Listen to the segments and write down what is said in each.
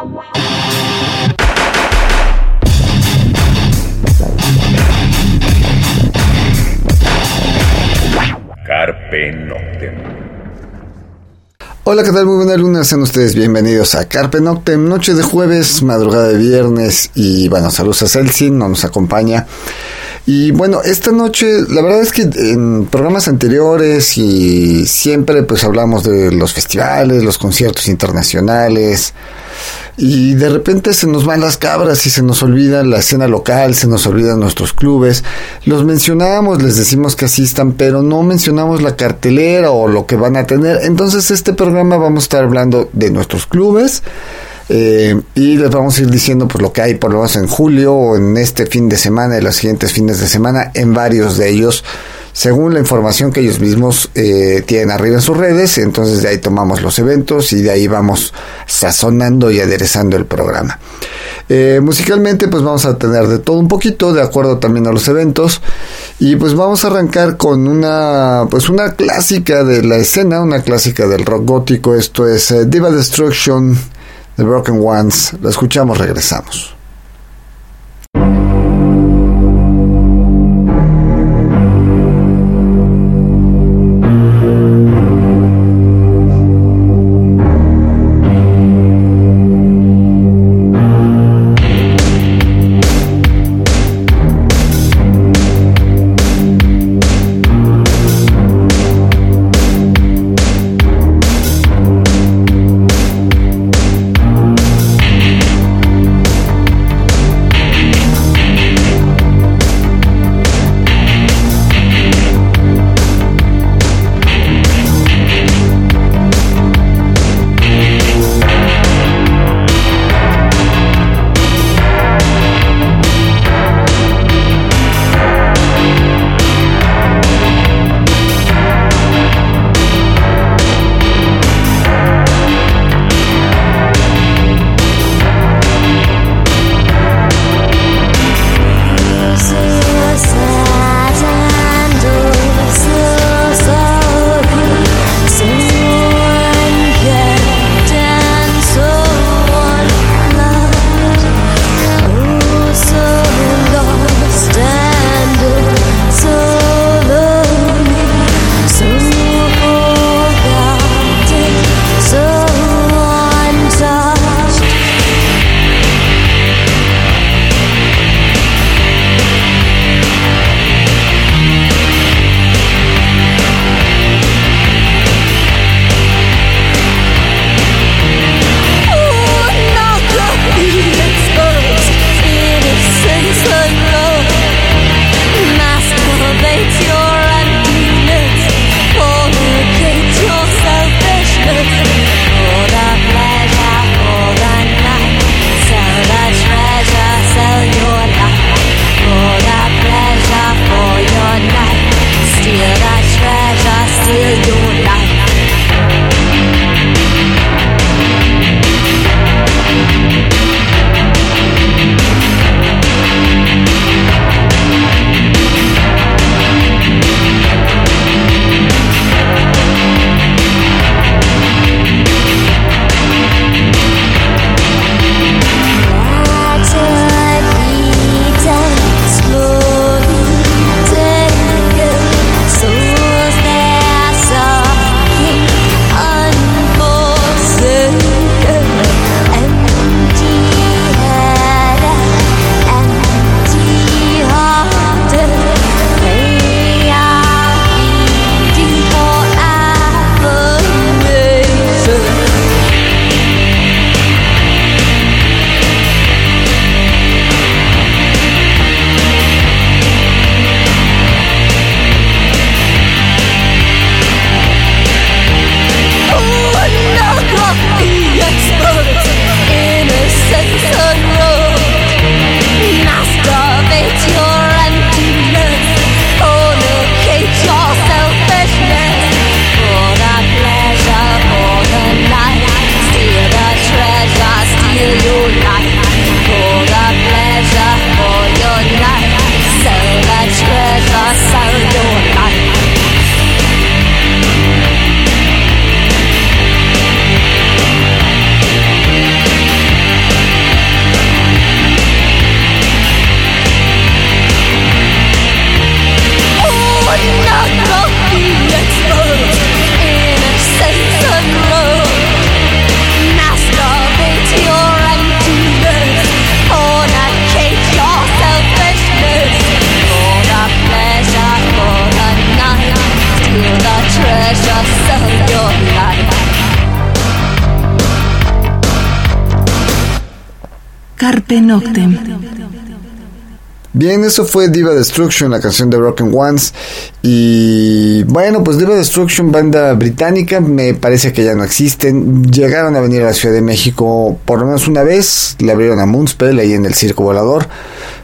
Carpe Noctem. Hola, ¿qué tal? Muy buena luna, sean ustedes bienvenidos a Carpe Noctem, noche de jueves, madrugada de viernes y bueno, saludos a Celsin, no nos acompaña. Y bueno, esta noche, la verdad es que en programas anteriores y siempre pues hablamos de los festivales, los conciertos internacionales y de repente se nos van las cabras y se nos olvida la escena local, se nos olvidan nuestros clubes. Los mencionamos, les decimos que asistan, pero no mencionamos la cartelera o lo que van a tener. Entonces este programa vamos a estar hablando de nuestros clubes eh, y les vamos a ir diciendo pues lo que hay por lo menos en julio o en este fin de semana y los siguientes fines de semana en varios de ellos según la información que ellos mismos eh, tienen arriba en sus redes entonces de ahí tomamos los eventos y de ahí vamos sazonando y aderezando el programa eh, musicalmente pues vamos a tener de todo un poquito de acuerdo también a los eventos y pues vamos a arrancar con una pues una clásica de la escena una clásica del rock gótico esto es Diva Destruction The Broken Ones. La escuchamos, regresamos. Carpe Noctem. Bien, eso fue Diva Destruction, la canción de Broken Ones. Y bueno, pues Diva Destruction, banda británica, me parece que ya no existen. Llegaron a venir a la Ciudad de México por lo menos una vez, le abrieron a Moonspell ahí en el Circo Volador.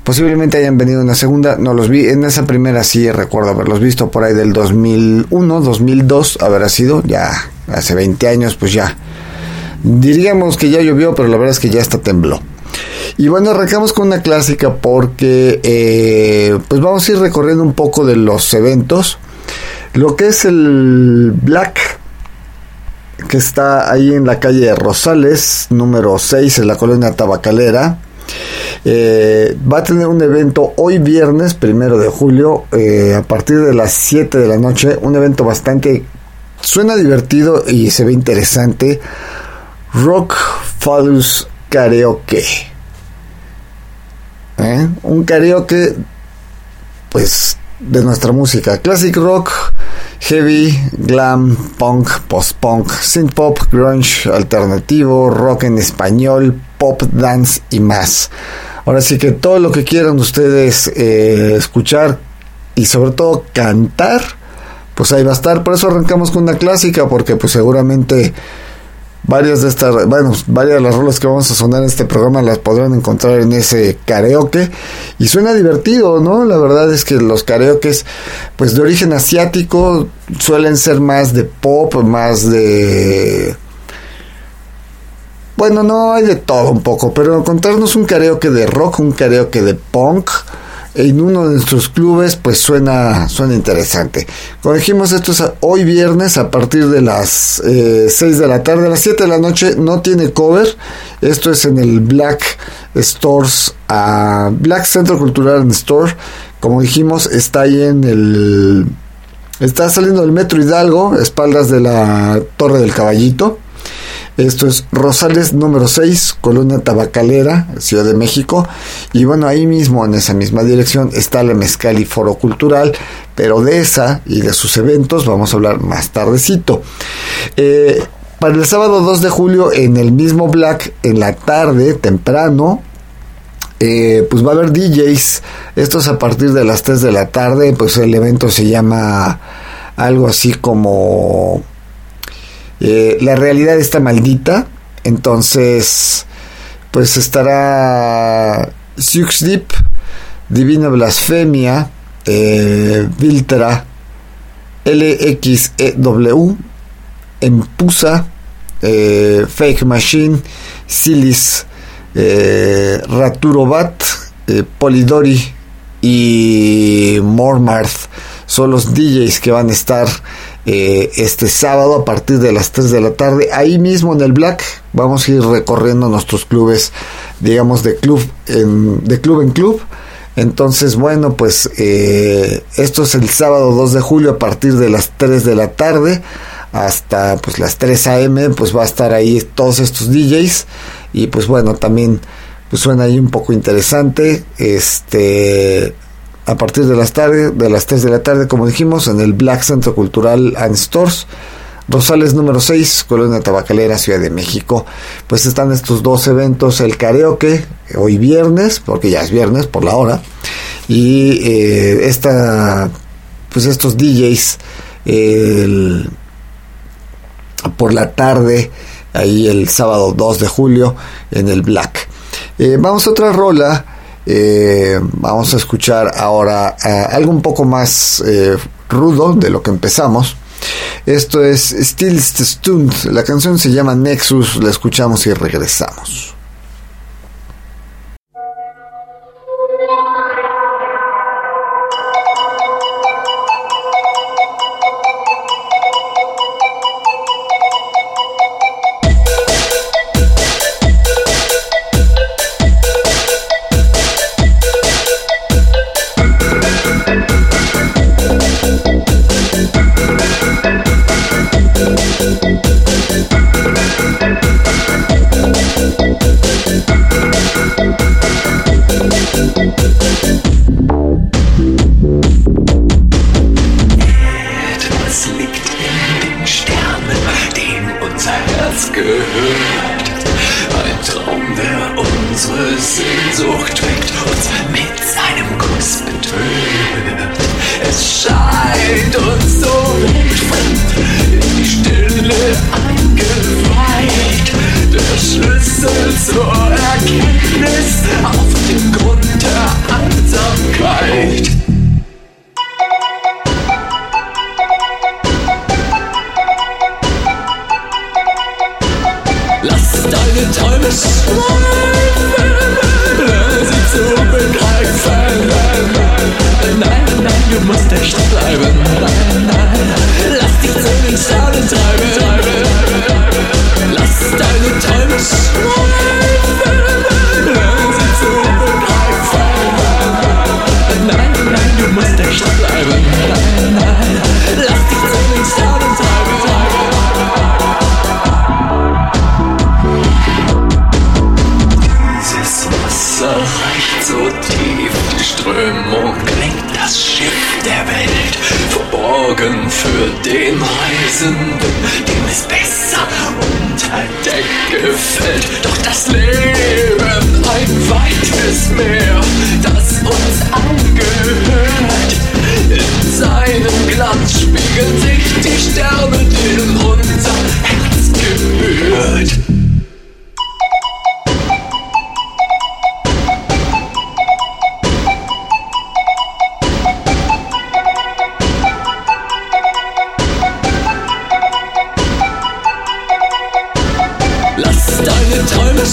Posiblemente hayan venido una segunda, no los vi. En esa primera sí recuerdo haberlos visto por ahí del 2001, 2002, habrá sido, ya hace 20 años, pues ya. Diríamos que ya llovió, pero la verdad es que ya está tembló. Y bueno, arrancamos con una clásica porque eh, pues vamos a ir recorriendo un poco de los eventos. Lo que es el Black, que está ahí en la calle Rosales, número 6, en la colonia Tabacalera. Eh, va a tener un evento hoy viernes, primero de julio, eh, a partir de las 7 de la noche. Un evento bastante. Suena divertido y se ve interesante. Rock Follows Karaoke. ¿Eh? Un karaoke, pues, de nuestra música. Classic rock, heavy, glam, punk, post-punk, synth-pop, grunge, alternativo, rock en español, pop, dance y más. Ahora sí que todo lo que quieran ustedes eh, escuchar y sobre todo cantar, pues ahí va a estar. Por eso arrancamos con una clásica, porque pues seguramente Varias de estas, bueno, varias de las rolas que vamos a sonar en este programa las podrán encontrar en ese karaoke y suena divertido, ¿no? La verdad es que los karaokes, pues de origen asiático, suelen ser más de pop, más de bueno, no hay de todo un poco, pero encontrarnos un karaoke de rock, un karaoke de punk, en uno de nuestros clubes, pues suena, suena interesante. Como dijimos, esto es hoy viernes a partir de las eh, 6 de la tarde, a las 7 de la noche, no tiene cover. Esto es en el Black Stores, uh, Black Centro Cultural Store. Como dijimos, está ahí en el... Está saliendo del Metro Hidalgo, espaldas de la Torre del Caballito. Esto es Rosales número 6, Colonia Tabacalera, Ciudad de México. Y bueno, ahí mismo, en esa misma dirección, está la Mezcal y Foro Cultural. Pero de esa y de sus eventos vamos a hablar más tardecito. Eh, para el sábado 2 de julio, en el mismo Black, en la tarde, temprano, eh, pues va a haber DJs. Esto es a partir de las 3 de la tarde. Pues el evento se llama algo así como eh, la realidad está maldita, entonces pues estará Sux Deep, Divina Blasfemia, eh, LXEW, Empusa, eh, Fake Machine, Silis, eh, Raturobat, eh, Polidori y Mormarth. Son los DJs que van a estar eh, este sábado a partir de las 3 de la tarde. Ahí mismo en el Black vamos a ir recorriendo nuestros clubes, digamos, de club en, de club, en club. Entonces, bueno, pues eh, esto es el sábado 2 de julio a partir de las 3 de la tarde hasta pues las 3 a.m. pues va a estar ahí todos estos DJs y pues bueno, también pues suena ahí un poco interesante. Este a partir de las tarde, de las 3 de la tarde, como dijimos, en el Black Centro Cultural and Stores, Rosales número 6, Colonia Tabacalera, Ciudad de México. Pues están estos dos eventos, el karaoke, hoy viernes, porque ya es viernes por la hora, y eh, esta, pues estos DJs por la tarde, ahí el sábado 2 de julio, en el Black. Eh, vamos a otra rola eh, vamos a escuchar ahora eh, algo un poco más eh, rudo de lo que empezamos. Esto es Still Stunt. La canción se llama Nexus. La escuchamos y regresamos. Herz gehört. Ein Traum, der unsere Sehnsucht weckt, uns mit seinem Kuss betöret. Es scheint uns so fremd, in die Stille eingeweiht. Der Schlüssel zur Erkenntnis auf dem Grund der Einsamkeit.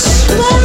Yes.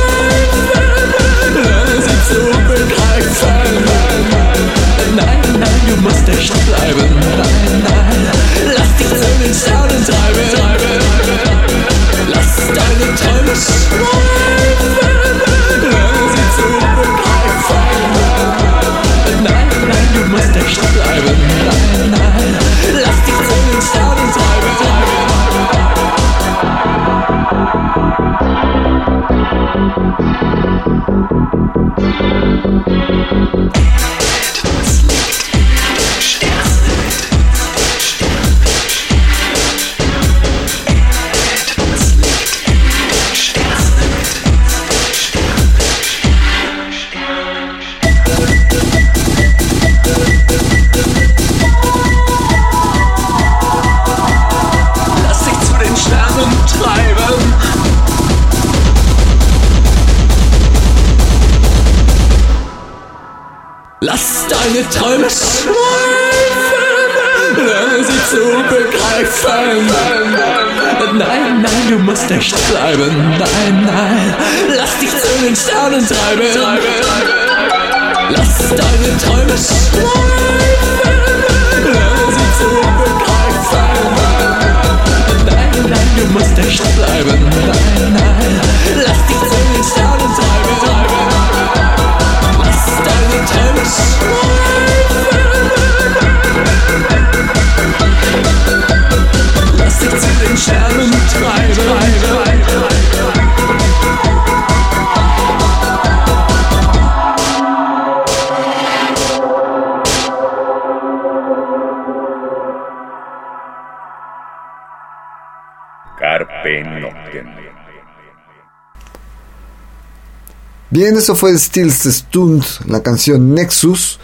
Bien, eso fue Stills Stund, la canción Nexus.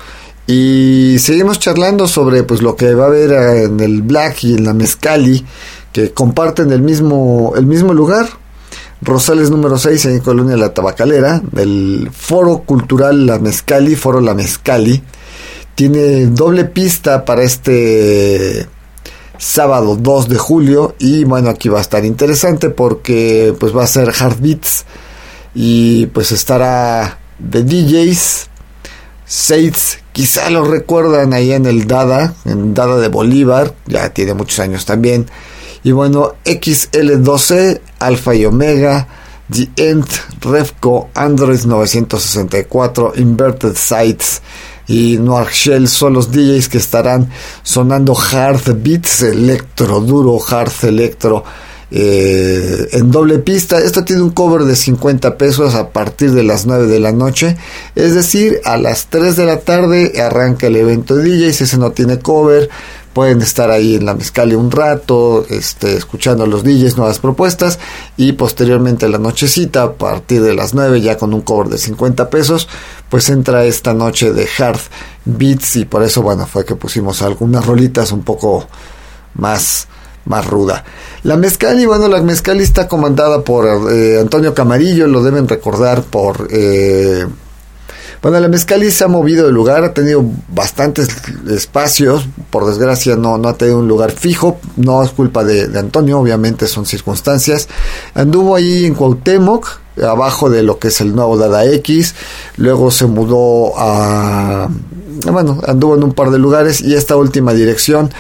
Y seguimos charlando sobre pues lo que va a haber eh, en el Black y en la Mezcali, que comparten el mismo, el mismo lugar. Rosales número 6 en Colonia La Tabacalera, del Foro Cultural La Mezcali, Foro La Mezcali. Tiene doble pista para este sábado 2 de julio y bueno, aquí va a estar interesante porque pues va a ser Hard Beats y pues estará de DJs Seitz, quizá lo recuerdan ahí en el Dada, en Dada de Bolívar, ya tiene muchos años también. Y bueno, XL12, Alpha y Omega, The End, Refco, Android 964, Inverted Sites y Noir Shell son los DJs que estarán sonando hard beats, electro, duro, hard electro eh, en doble pista. Esto tiene un cover de 50 pesos a partir de las 9 de la noche. Es decir, a las 3 de la tarde arranca el evento de DJ. Si ese no tiene cover, pueden estar ahí en la mezcali un rato, este, escuchando a los DJs nuevas propuestas y posteriormente la nochecita, a partir de las 9 ya con un cover de 50 pesos, pues entra esta noche de hard beats y por eso bueno fue que pusimos algunas rolitas un poco más más ruda. La Mezcali, bueno, la Mezcali está comandada por eh, Antonio Camarillo, lo deben recordar por eh, bueno, la Mezcali se ha movido de lugar, ha tenido bastantes espacios, por desgracia no, no ha tenido un lugar fijo, no es culpa de, Antonio, obviamente son circunstancias. Anduvo ahí en Cuauhtémoc, abajo de lo que es el nuevo Dada X, luego se mudó a... bueno, anduvo en un par de lugares. Y esta última dirección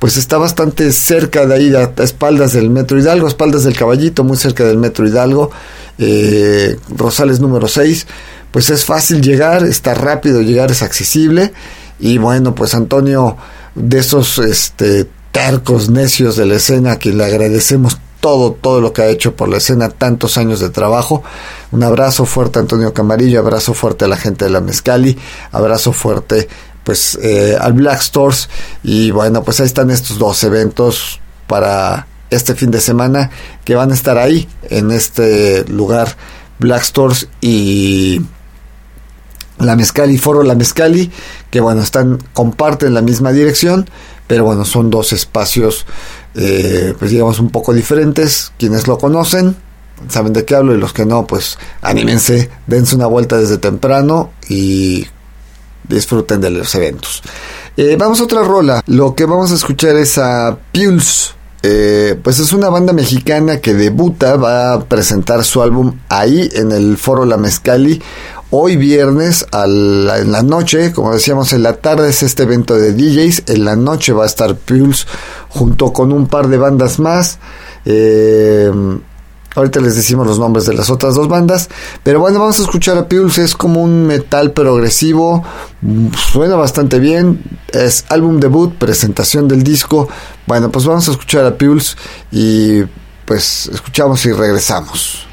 pues está bastante cerca de ahí, a, espaldas del Metro Hidalgo, espaldas del Caballito, muy cerca del Metro Hidalgo, eh, Rosales número 6 pues es fácil llegar, está rápido llegar, es accesible y bueno, pues Antonio de esos este tercos necios de la escena que le agradecemos todo, todo lo que ha hecho por la escena, tantos años de trabajo. Un abrazo fuerte a Antonio Camarillo, abrazo fuerte a la gente de la Mezcali, abrazo fuerte pues eh, al Black Stores y bueno, pues ahí están estos dos eventos para este fin de semana que van a estar ahí en este lugar Black Stores y la Mezcali, Foro La Mezcali, que bueno, están, comparten la misma dirección, pero bueno, son dos espacios, eh, pues digamos, un poco diferentes. Quienes lo conocen, saben de qué hablo, y los que no, pues anímense, dense una vuelta desde temprano y disfruten de los eventos. Eh, vamos a otra rola. Lo que vamos a escuchar es a Pulse. Eh, pues es una banda mexicana que debuta, va a presentar su álbum ahí en el foro La Mezcali Hoy viernes en la noche, como decíamos, en la tarde es este evento de DJs. En la noche va a estar Pulse junto con un par de bandas más. Eh, ahorita les decimos los nombres de las otras dos bandas. Pero bueno, vamos a escuchar a Pulse. Es como un metal progresivo. Suena bastante bien. Es álbum debut, presentación del disco. Bueno, pues vamos a escuchar a Pulse y pues escuchamos y regresamos.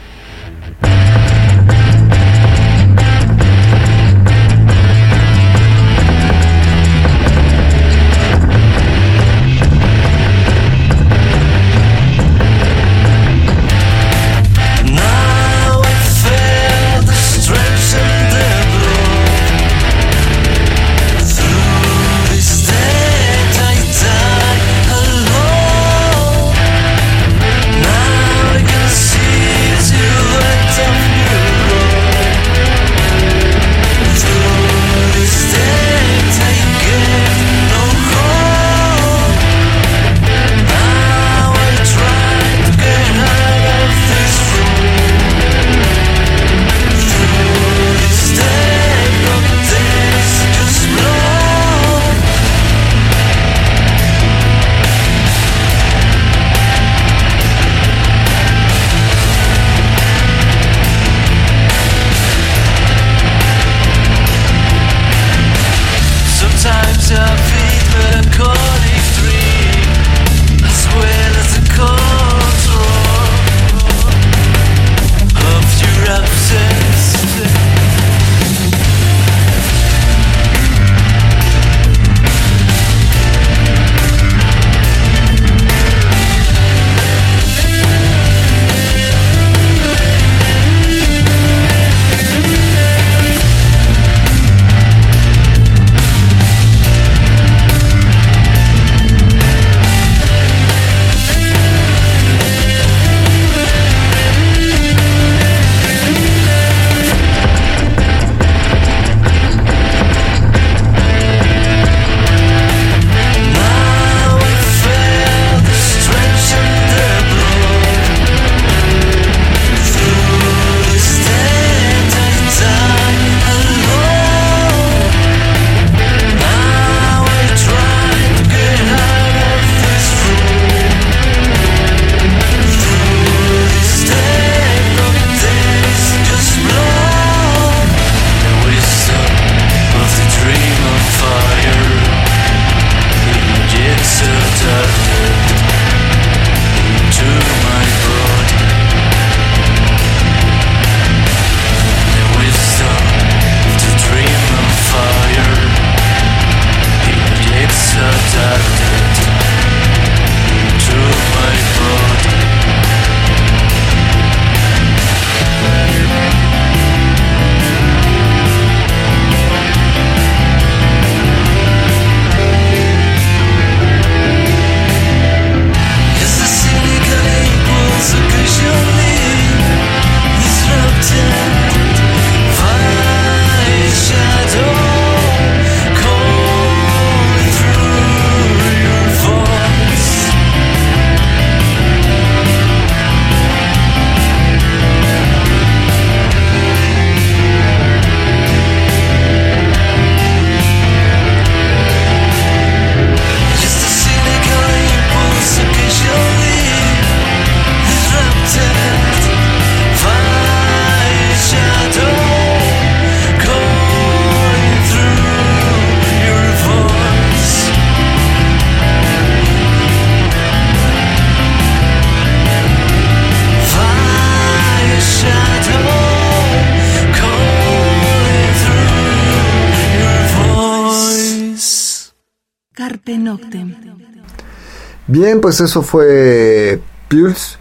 Bien, pues eso fue Pulse.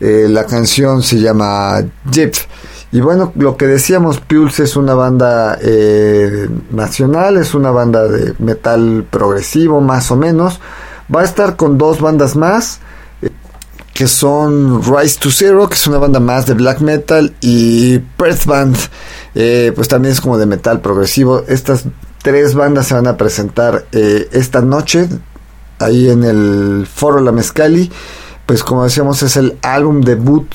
Eh, la canción se llama Jeep. Y bueno, lo que decíamos, Pulse es una banda eh, nacional, es una banda de metal progresivo más o menos. Va a estar con dos bandas más, eh, que son Rise to Zero, que es una banda más de black metal, y Perth Band, pues también es como de metal progresivo. Estas tres bandas se van a presentar esta noche, ahí en el Foro La Mezcali. Pues como decíamos es el álbum debut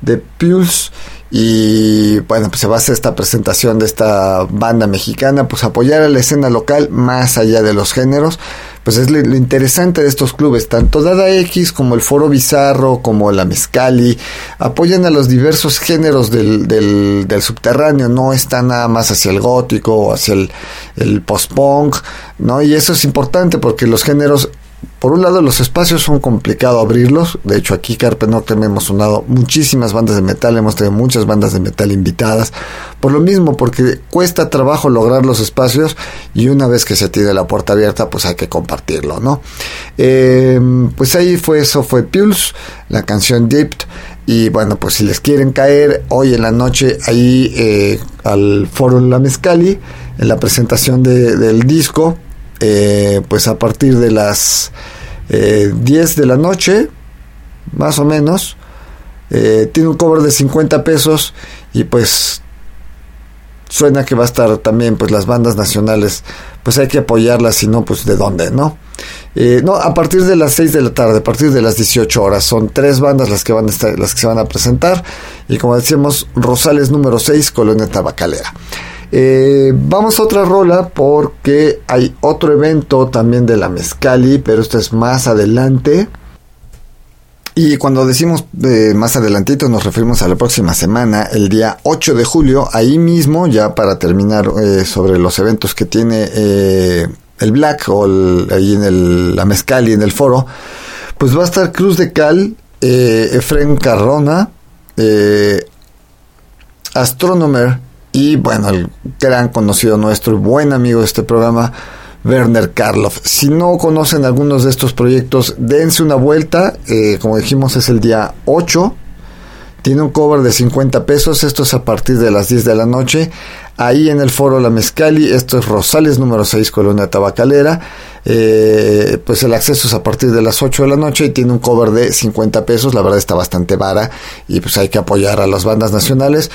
de Pulse y bueno, pues se va a hacer esta presentación de esta banda mexicana, pues apoyar a la escena local más allá de los géneros, pues es lo, interesante de estos clubes, tanto Dada X como el Foro Bizarro, como la Mezcali, apoyan a los diversos géneros del, del, del subterráneo, no están nada más hacia el gótico o hacia el, el post-punk, ¿no? Y eso es importante porque los géneros por un lado, los espacios son complicados abrirlos. De hecho, aquí Carpe Noctem hemos sonado muchísimas bandas de metal, hemos tenido muchas bandas de metal invitadas. Por lo mismo, porque cuesta trabajo lograr los espacios y una vez que se tiene la puerta abierta, pues hay que compartirlo, ¿no? Em, pues ahí fue eso, fue Pulse, la canción Dipped. Y bueno, pues si les quieren caer hoy en la noche ahí eh, al foro La Mezcali, en la presentación del disco, eh, pues a partir de las 10 eh, de la noche, más o menos. Eh, tiene un cover de 50 pesos y pues suena que va a estar también pues las bandas nacionales pues hay que apoyarlas si no pues de dónde no no a partir de las 6 de la tarde a partir de las 18 horas son tres bandas las que van a estar las que se van a presentar y como decíamos Rosales número 6 Colonia Tabacalera eh, vamos a otra rola porque hay otro evento también de la Mezcali, pero esto es más adelante. Y cuando decimos eh, más adelantito nos referimos a la próxima semana, el día 8 de julio, ahí mismo, ya para terminar eh, sobre los eventos que tiene el Black o ahí en el, la Mezcali, en el foro, pues va a estar Cruz de Cal, Efren Carrona, Astronomer, y bueno, el gran conocido nuestro, buen amigo de este programa, Werner Karloff. Si no conocen algunos de estos proyectos, dense una vuelta. Eh, como dijimos, es el día 8. Tiene un cover de 50 pesos. Esto es a partir de las 10 de la noche. Ahí en el foro La Mezcali. Esto es Rosales número 6, Colonia Tabacalera. Eh, pues el acceso es a partir de las 8 de la noche y tiene un cover de 50 pesos. La verdad está bastante vara y pues hay que apoyar a las bandas nacionales.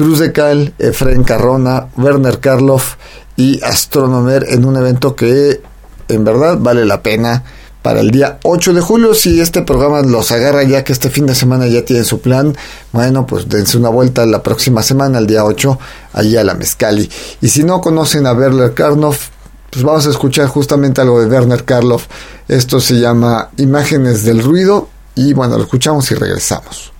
Cruz de Cal, Efren Carrona, Werner Karloff y Astronomer en un evento que en verdad vale la pena para el día 8 de julio. Si este programa los agarra ya que este fin de semana ya tienen su plan, bueno, pues dense una vuelta la próxima semana, el día 8, allí a la Mezcali. Y si no conocen a Werner Karloff, pues vamos a escuchar justamente algo de Werner Karloff. Esto se llama Imágenes del Ruido y bueno, lo escuchamos y regresamos.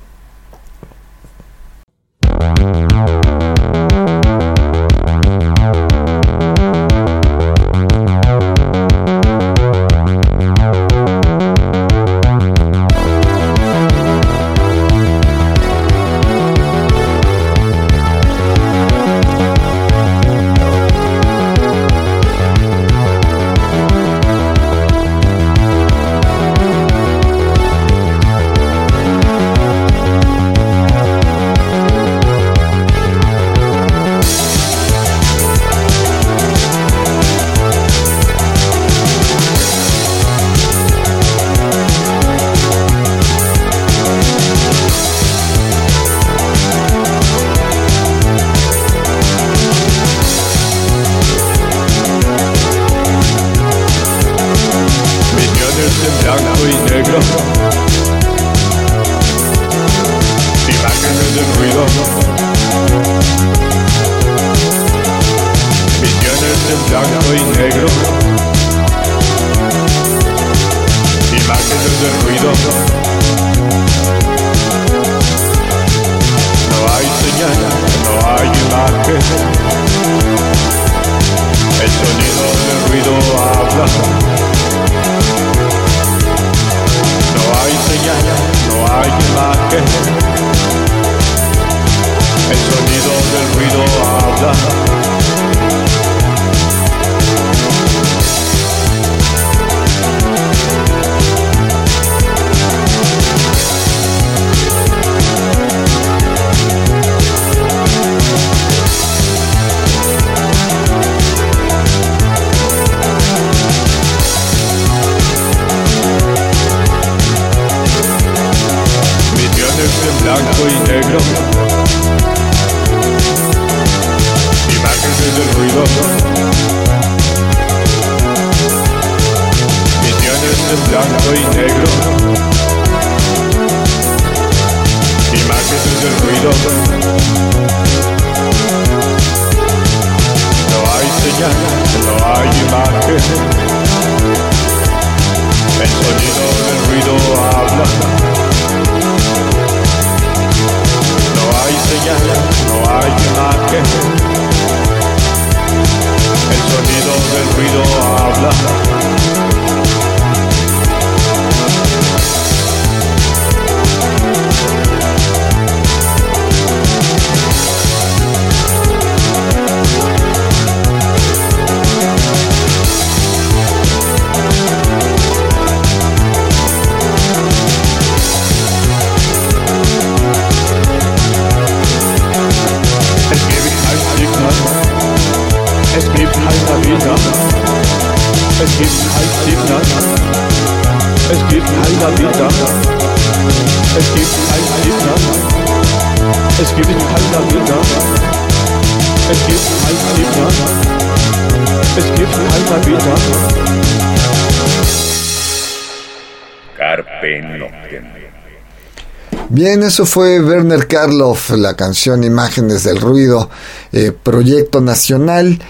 Bien, eso fue Werner Karloff, la canción Imágenes del Ruido, eh, proyecto nacional.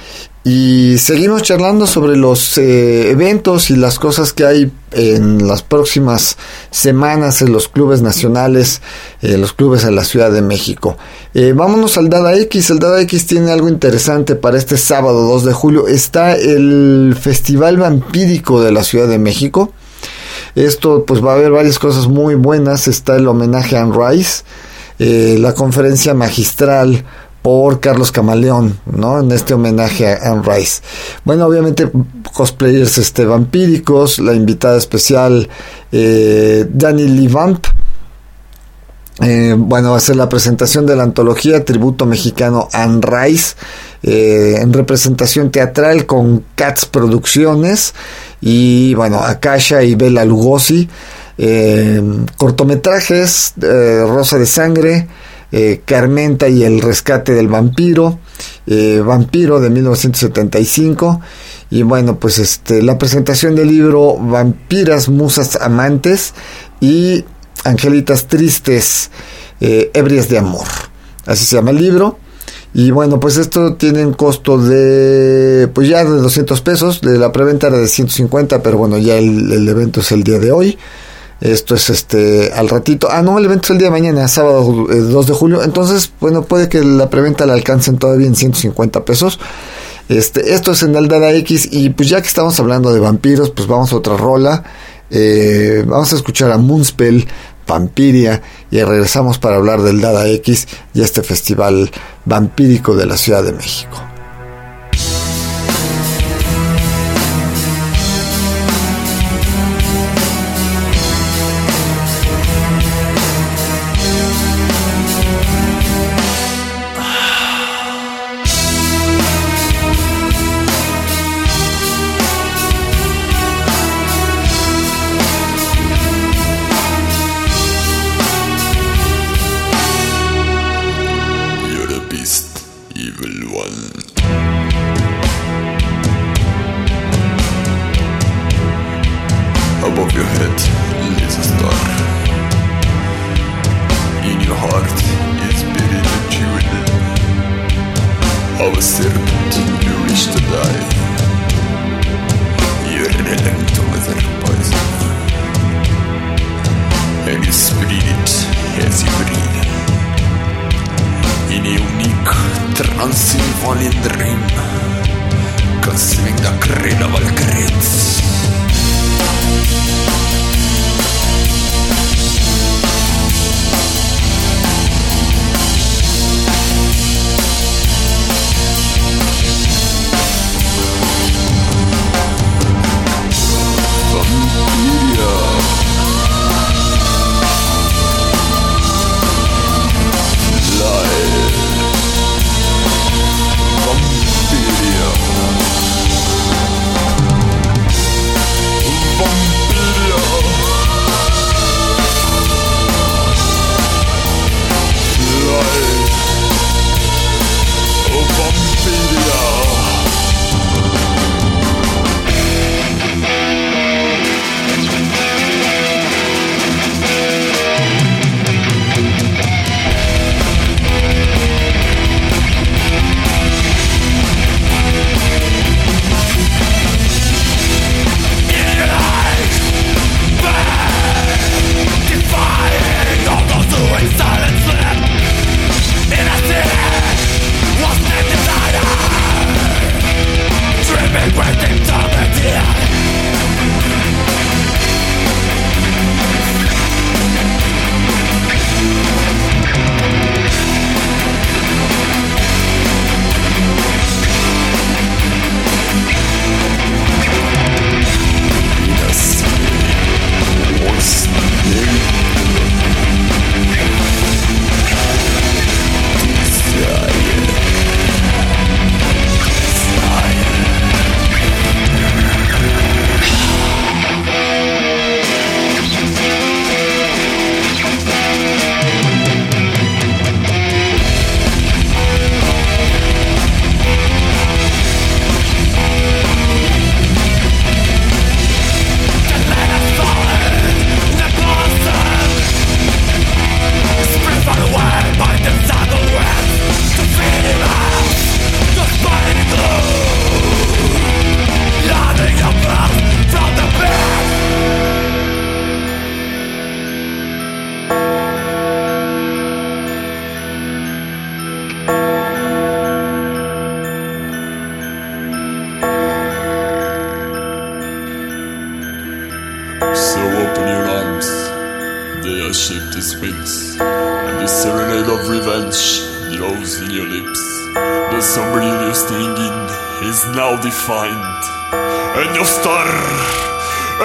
Y seguimos charlando sobre los eh, eventos y las cosas que hay en las próximas semanas en los clubes nacionales, eh, los clubes en la Ciudad de México. Eh, vámonos al Dada X. El Dada X tiene algo interesante para este sábado 2 de julio. Está el Festival Vampírico de la Ciudad de México. Esto pues va a haber varias cosas muy buenas. Está el homenaje a Anne Rice, la conferencia magistral por Carlos Camaleón, ¿no? En este homenaje a Anne Rice. Bueno, obviamente cosplayers este, vampíricos, la invitada especial eh, Danny Lee Vamp. Eh, bueno, va a ser la presentación de la antología Tributo Mexicano Anne Rice eh, en representación teatral con Cats Producciones y bueno, Akasha y Bela Lugosi. cortometrajes, Rosa de Sangre, eh, Carmenta y el rescate del vampiro, eh, Vampiro de 1975. Y bueno, pues este, la presentación del libro Vampiras, Musas Amantes y Angelitas Tristes, eh, Ebrias de Amor. Así se llama el libro. Y bueno, pues esto tiene un costo de, pues ya de 200 pesos, de la preventa era de 150, pero bueno, ya el, evento es el día de hoy. Esto es este al ratito. Ah, no, el evento es el día de mañana, sábado 2 eh, de julio. Entonces, bueno, puede que la preventa la alcancen todavía en 150 pesos. Este, esto es en Aldada X. Y pues ya que estamos hablando de vampiros, pues vamos a otra rola. Eh, vamos a escuchar a Moonspell, Vampiria. Y regresamos para hablar del Dada X y este festival vampírico de la Ciudad de México.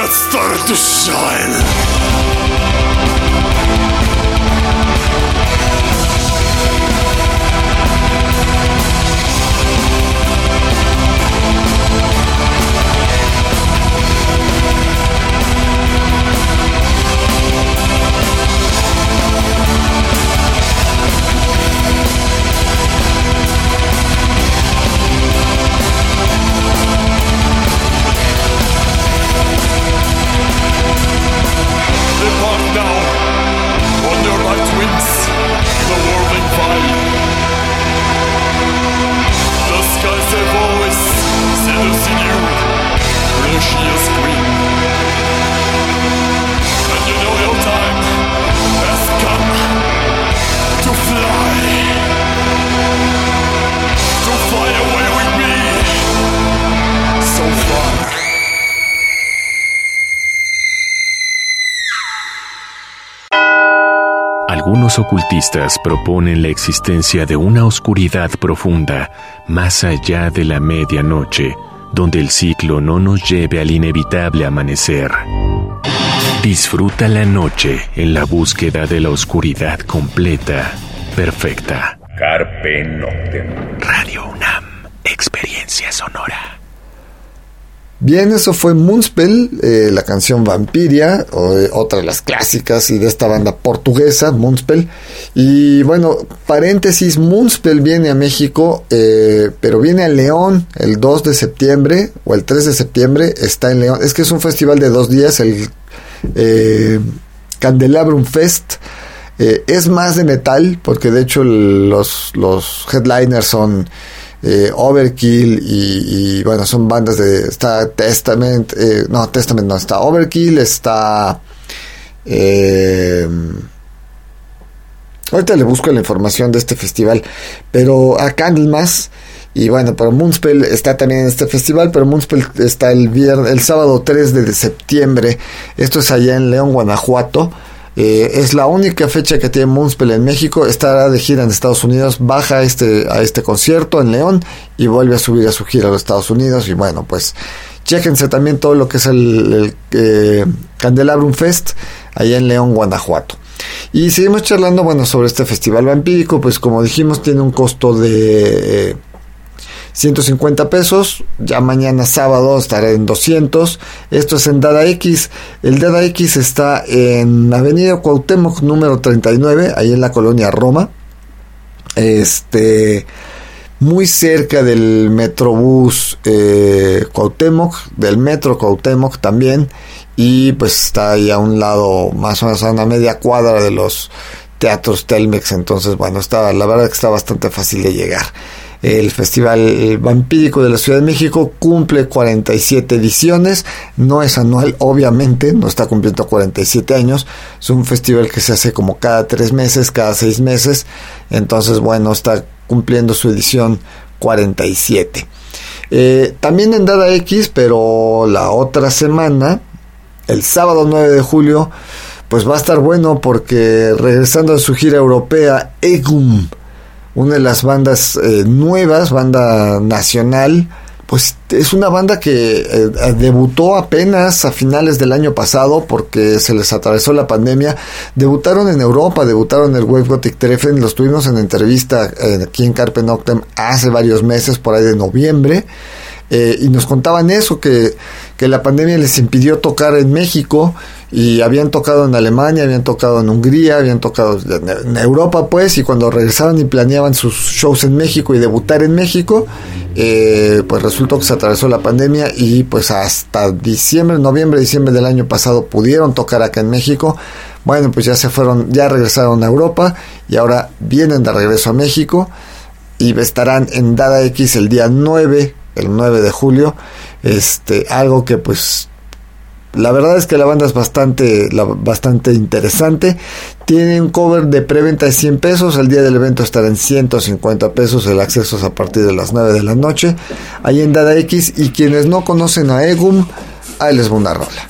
that to shine. Algunos ocultistas proponen la existencia de una oscuridad profunda más allá de la medianoche, donde el ciclo no nos lleve al inevitable amanecer. Disfruta la noche en la búsqueda de la oscuridad completa, perfecta. Carpe Noctem. Radio UNAM, experiencia sonora. Bien, eso fue Moonspell, eh, la canción Vampiria, o, eh, otra de las clásicas y de esta banda portuguesa, Moonspell. Y bueno, paréntesis, Moonspell viene a México, eh, pero viene a León el 2 de septiembre o el 3 de septiembre, está en León. Es que es un festival de dos días, el Candelabrum Fest. Es más de metal, porque de hecho los, los headliners son eh, Overkill y, bueno, son bandas de... Está Testament, eh, no, Testament no, está Overkill, está... eh, ahorita le busco la información de este festival, pero a Candlemas... Y bueno, pero Moonspell está también en este festival, pero Moonspell está el el sábado 3 de septiembre. Esto es allá en León, Guanajuato. Eh, es la única fecha que tiene Moonspell en México. Estará de gira en Estados Unidos. Baja este, a este concierto en León y vuelve a subir a su gira a los Estados Unidos. Y bueno, pues chéquense también todo lo que es el, el, eh, Candelabrum Fest allá en León, Guanajuato. Y seguimos charlando, bueno, sobre este festival vampírico. Pues como dijimos, tiene un costo de... Eh, 150 pesos, ya mañana sábado estará en 200. Esto es en Dada X. El Dada X está en Avenida Cuauhtémoc número 39, ahí en la colonia Roma. Este muy cerca del Metrobús eh, Cuauhtémoc, del Metro Cuauhtémoc también, y pues está ahí a un lado, más o menos a una media cuadra de los teatros Telmex, entonces bueno, está, la verdad que está bastante fácil de llegar. El Festival Vampírico de la Ciudad de México cumple 47 ediciones, no es anual, obviamente, no está cumpliendo 47 años, es un festival que se hace como cada tres meses, cada seis meses, entonces bueno, está cumpliendo su edición 47. Eh, también en Dada X, pero la otra semana, el sábado 9 de julio, pues va a estar bueno porque regresando a su gira europea, Egum, una de las bandas eh, nuevas, banda nacional, pues es una banda que eh, debutó apenas a finales del año pasado porque se les atravesó la pandemia. Debutaron en Europa, debutaron en el Wave Gothic Treffen, los tuvimos en entrevista eh, aquí en Carpe Noctem hace varios meses, por ahí de noviembre. Eh, y nos contaban eso, que, que la pandemia les impidió tocar en México y habían tocado en Alemania, habían tocado en Hungría, habían tocado en Europa pues y cuando regresaban y planeaban sus shows en México y debutar en México, eh, pues resultó que se atravesó la pandemia y pues hasta diciembre, noviembre, diciembre del año pasado pudieron tocar acá en México. Bueno, pues ya se fueron, ya regresaron a Europa y ahora vienen de regreso a México y estarán en Dada X el día 9 el 9 de julio. Este, algo que pues la verdad es que la banda es bastante, bastante interesante. Tiene un cover de preventa de 100 pesos. El día del evento estará en 150 pesos. El acceso es a partir de las 9 de la noche. Ahí en Dada X. Y quienes no conocen a Egum, ahí les va una rola.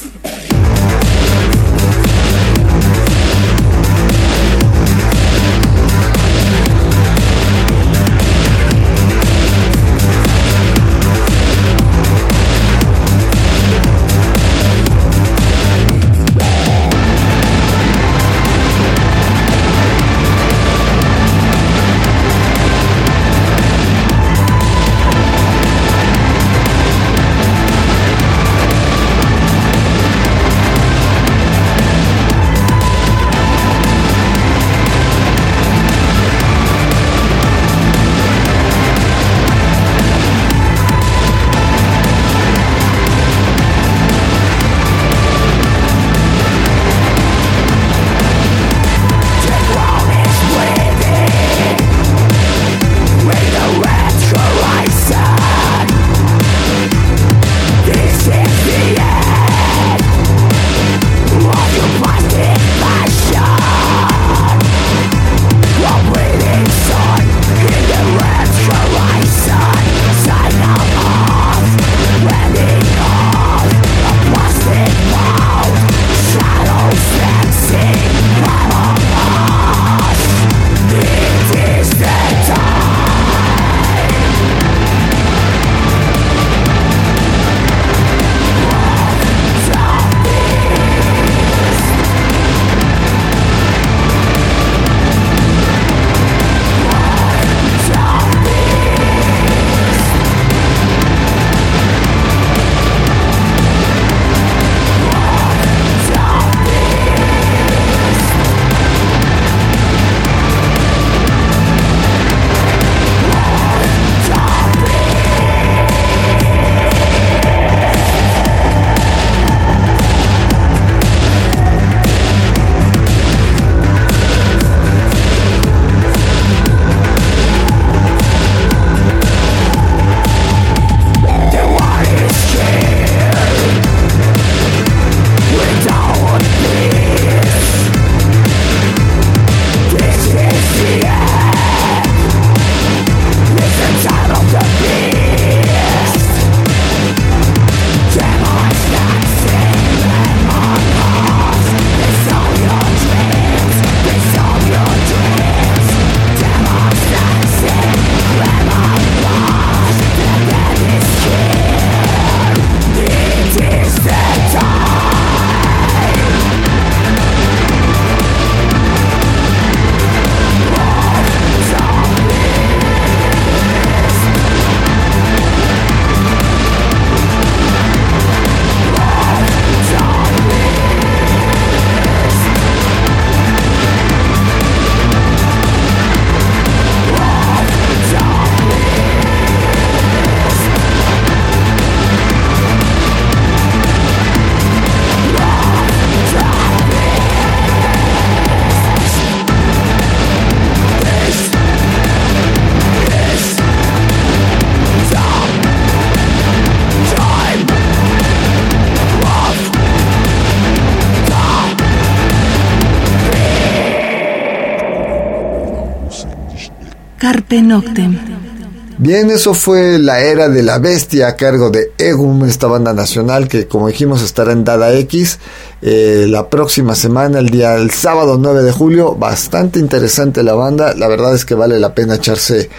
Bien, eso fue la era de la bestia a cargo de Egum, esta banda nacional que como dijimos estará en Dada X eh, la próxima semana, el día el sábado 9 de julio. Bastante interesante la banda, la verdad es que vale la pena echarse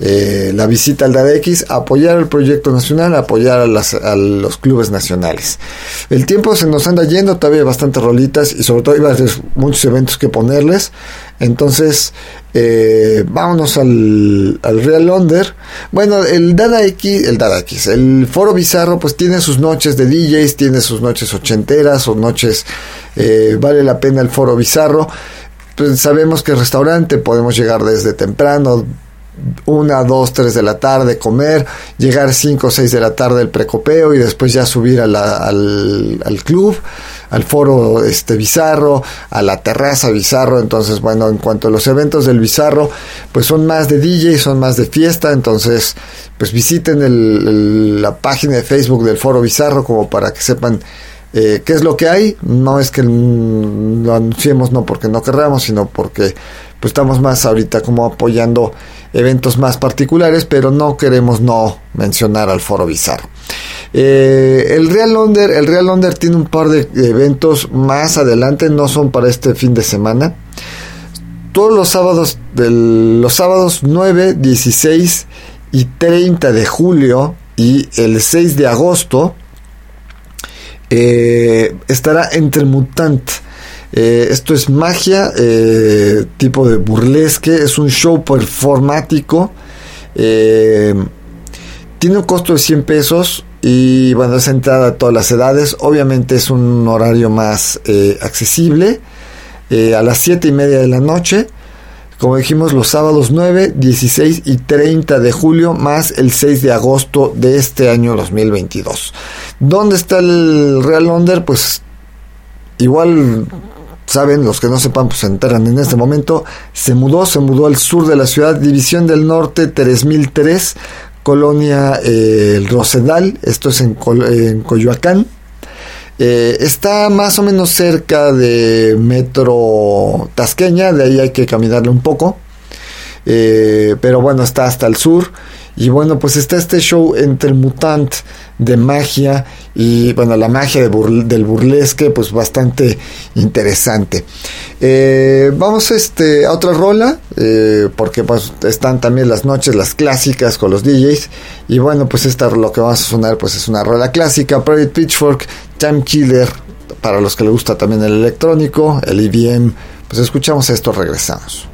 eh, la visita al DADX, apoyar el proyecto nacional, apoyar a, los clubes nacionales. El tiempo se nos anda yendo, todavía hay bastantes rolitas y sobre todo hay muchos eventos que ponerles. Entonces, eh, vámonos al, Real Londer. Bueno, el Dada X, el Dada X, el Foro Bizarro, pues tiene sus noches de DJs, tiene sus noches ochenteras o noches, eh, vale la pena el Foro Bizarro. Pues sabemos que el restaurante podemos llegar desde temprano, una, dos, tres de la tarde comer, llegar cinco o seis de la tarde el precopeo y después ya subir al, al, club, al foro este bizarro, a la terraza bizarro. Entonces, bueno, en cuanto a los eventos del bizarro, pues son más de DJ, son más de fiesta. Entonces, pues visiten el, la página de Facebook del foro bizarro como para que sepan eh, qué es lo que hay. No es que lo anunciemos no porque no querramos, sino porque pues estamos más ahorita como apoyando eventos más particulares, pero no queremos no mencionar al Foro Bizarro. Eh, el Real Londer, el Real Londer tiene un par de eventos más adelante, no son para este fin de semana. Todos los sábados, los sábados 9, 16 y 30 de julio y el 6 de agosto eh, estará entre Mutant eh, esto es magia, eh, tipo de burlesque, es un show performático. Eh, tiene un costo de 100 pesos y bueno, es entrada a todas las edades. Obviamente es un horario más accesible. a las 7 y media de la noche. Como dijimos, los sábados 9, 16 y 30 de julio, más el 6 de agosto de este año 2022. ¿Dónde está el Real Under? Pues igual saben, los que no sepan, pues se enteran en este momento, se mudó, se mudó al sur de la ciudad, División del Norte 3003, Colonia eh, El Rosedal, esto es en, Coyoacán. Eh, está más o menos cerca de Metro Tasqueña, de ahí hay que caminarle un poco. Eh, pero bueno, está hasta el sur. Y bueno, pues está este show entre el mutant de magia y bueno, la magia del burlesque, pues bastante interesante. Eh, vamos este, a otra rola, eh, porque pues están también las noches, las clásicas con los DJs. Y bueno, pues esta lo que vamos a sonar pues es una rola clásica, Private Pitchfork, Time Killer, para los que les gusta también el electrónico, el IBM. Pues escuchamos esto, regresamos.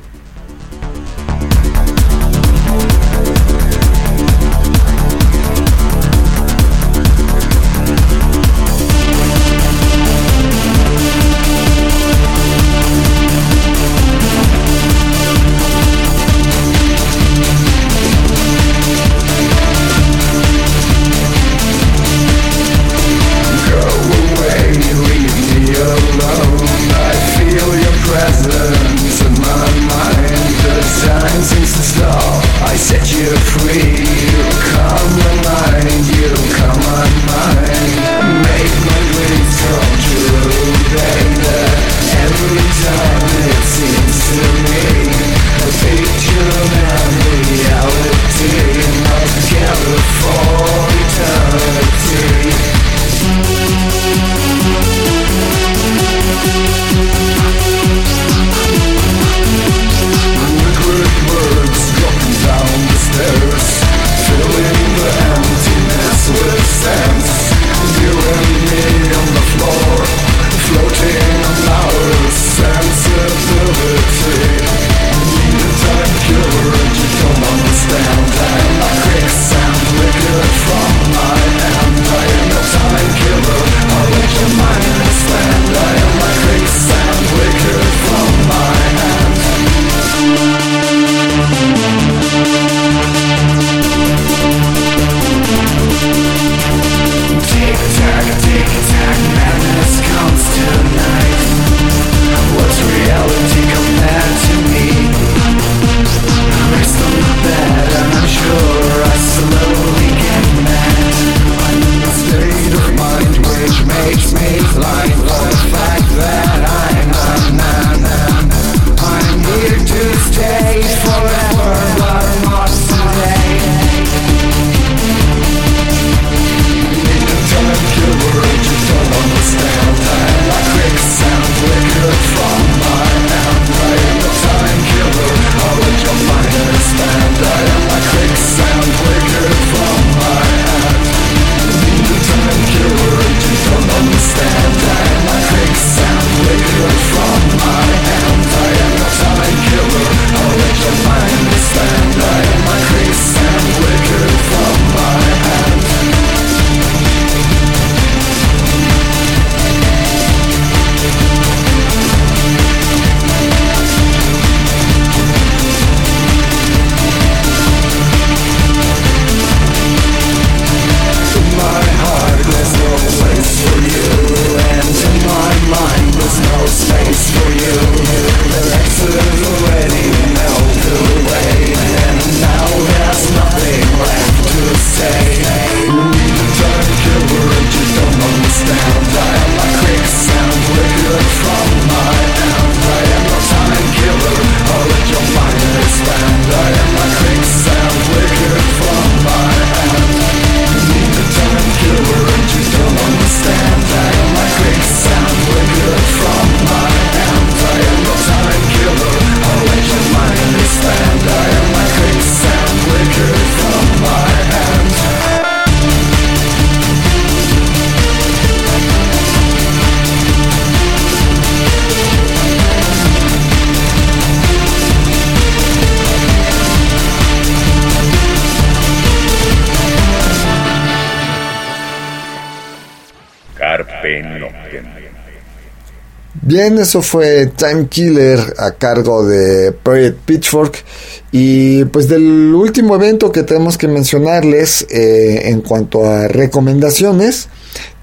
Bien, eso fue Time Killer a cargo de Project Pitchfork. Y pues del último evento que tenemos que mencionarles eh, en cuanto a recomendaciones,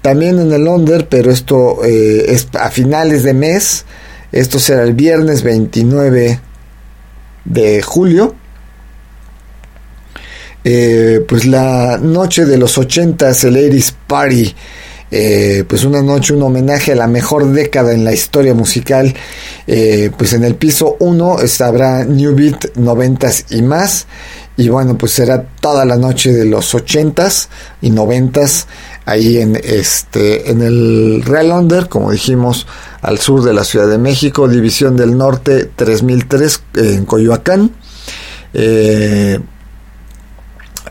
también en el Under, pero esto eh, es a finales de mes. Esto será el viernes 29 de julio. Eh, pues la noche de los 80 el Ladies Party eh, pues una noche, un homenaje a la mejor década en la historia musical. Eh, pues en el piso 1 habrá New Beat 90s y más. Y bueno, pues será toda la noche de los 80s y 90s ahí en este en el Real Under, como dijimos, al sur de la Ciudad de México, División del Norte 3003 en Coyoacán. Eh,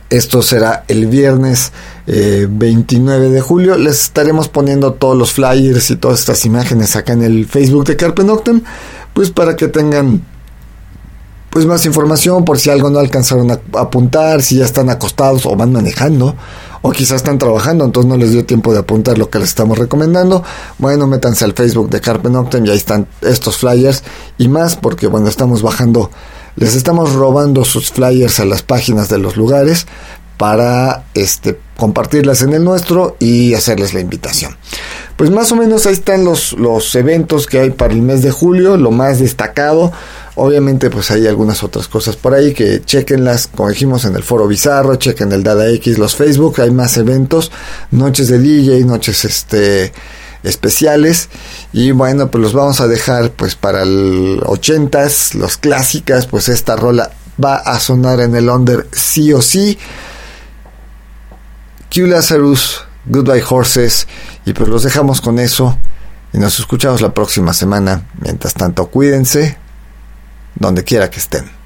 esto será el viernes 29 eh, de julio. Les estaremos poniendo todos los flyers y todas estas imágenes acá en el Facebook de Carpe Noctem, pues para que tengan pues más información por si algo no alcanzaron a apuntar, si ya están acostados o van manejando o quizás están trabajando, entonces no les dio tiempo de apuntar lo que les estamos recomendando. Bueno, métanse al Facebook de Carpe Noctem y ahí están estos flyers y más porque bueno, estamos bajando les estamos robando sus flyers a las páginas de los lugares para este, compartirlas en el nuestro y hacerles la invitación. Pues más o menos ahí están los, los eventos que hay para el mes de julio, lo más destacado. Obviamente pues hay algunas otras cosas por ahí que chequenlas, como dijimos en el foro bizarro, chequen el Dada X, los Facebook, hay más eventos, noches de DJ, noches este especiales y bueno pues los vamos a dejar pues para el 80s los clásicas pues esta rola va a sonar en el under sí o sí. Q Lazarus Goodbye Horses y pues los dejamos con eso y nos escuchamos la próxima semana. Mientras tanto cuídense donde quiera que estén